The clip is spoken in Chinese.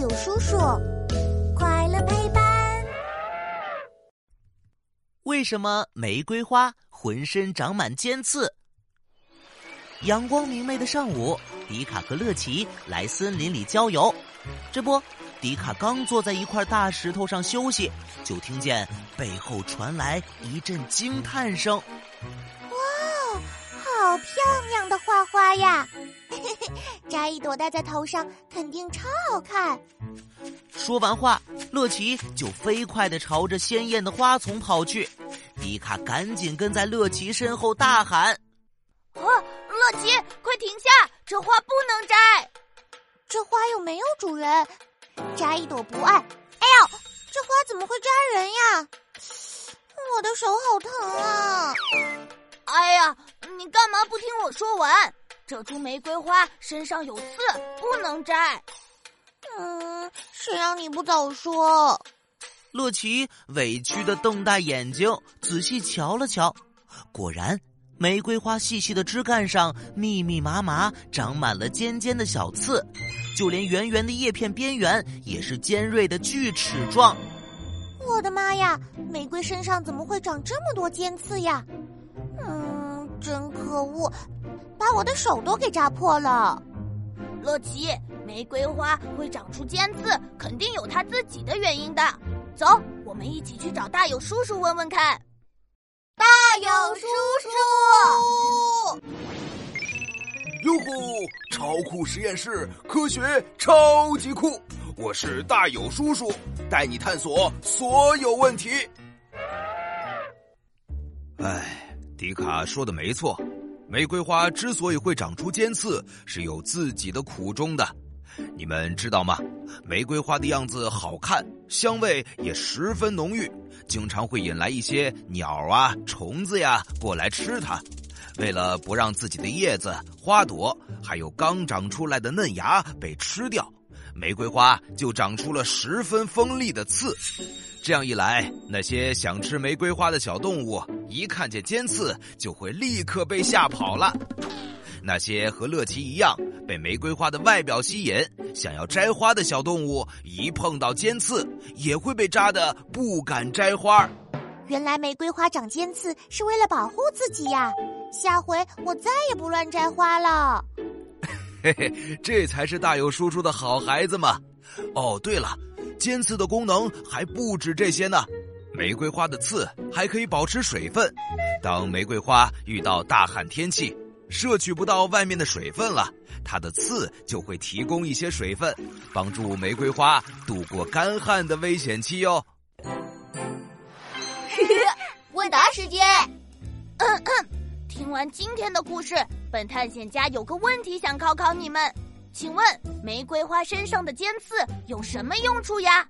友叔叔，快乐陪伴。为什么玫瑰花浑身长满尖刺？阳光明媚的上午，迪卡和乐奇来森林里郊游。这不，迪卡刚坐在一块大石头上休息，就听见背后传来一阵惊叹声：“哇，好漂亮的花花呀！摘一朵戴在头上，肯定超好看。”说完话，乐奇就飞快的朝着鲜艳的花丛跑去。迪卡赶紧跟在乐奇身后大喊：“啊！”乐奇，快停下！这花不能摘。这花又没有主人，摘一朵不爱。哎呦，这花怎么会扎人呀？我的手好疼啊！哎呀，你干嘛不听我说完？这株玫瑰花身上有刺，不能摘。嗯，谁让你不早说？洛奇委屈的瞪大眼睛，仔细瞧了瞧，果然。玫瑰花细细的枝干上密密麻麻长满了尖尖的小刺，就连圆圆的叶片边缘也是尖锐的锯齿状。我的妈呀！玫瑰身上怎么会长这么多尖刺呀？嗯，真可恶，把我的手都给扎破了。乐奇，玫瑰花会长出尖刺，肯定有它自己的原因的。走，我们一起去找大友叔叔问问看。大友叔叔，哟呼！超酷实验室，科学超级酷！我是大友叔叔，带你探索所有问题。哎，迪卡说的没错，玫瑰花之所以会长出尖刺，是有自己的苦衷的。你们知道吗？玫瑰花的样子好看，香味也十分浓郁，经常会引来一些鸟啊、虫子呀过来吃它。为了不让自己的叶子、花朵还有刚长出来的嫩芽被吃掉，玫瑰花就长出了十分锋利的刺。这样一来，那些想吃玫瑰花的小动物一看见尖刺，就会立刻被吓跑了。那些和乐奇一样被玫瑰花的外表吸引、想要摘花的小动物，一碰到尖刺，也会被扎得不敢摘花。原来玫瑰花长尖刺是为了保护自己呀！下回我再也不乱摘花了。嘿嘿，这才是大有叔叔的好孩子嘛！哦，对了，尖刺的功能还不止这些呢。玫瑰花的刺还可以保持水分，当玫瑰花遇到大旱天气。摄取不到外面的水分了，它的刺就会提供一些水分，帮助玫瑰花度过干旱的危险期哟。问答时间，听完今天的故事，本探险家有个问题想考考你们，请问玫瑰花身上的尖刺有什么用处呀？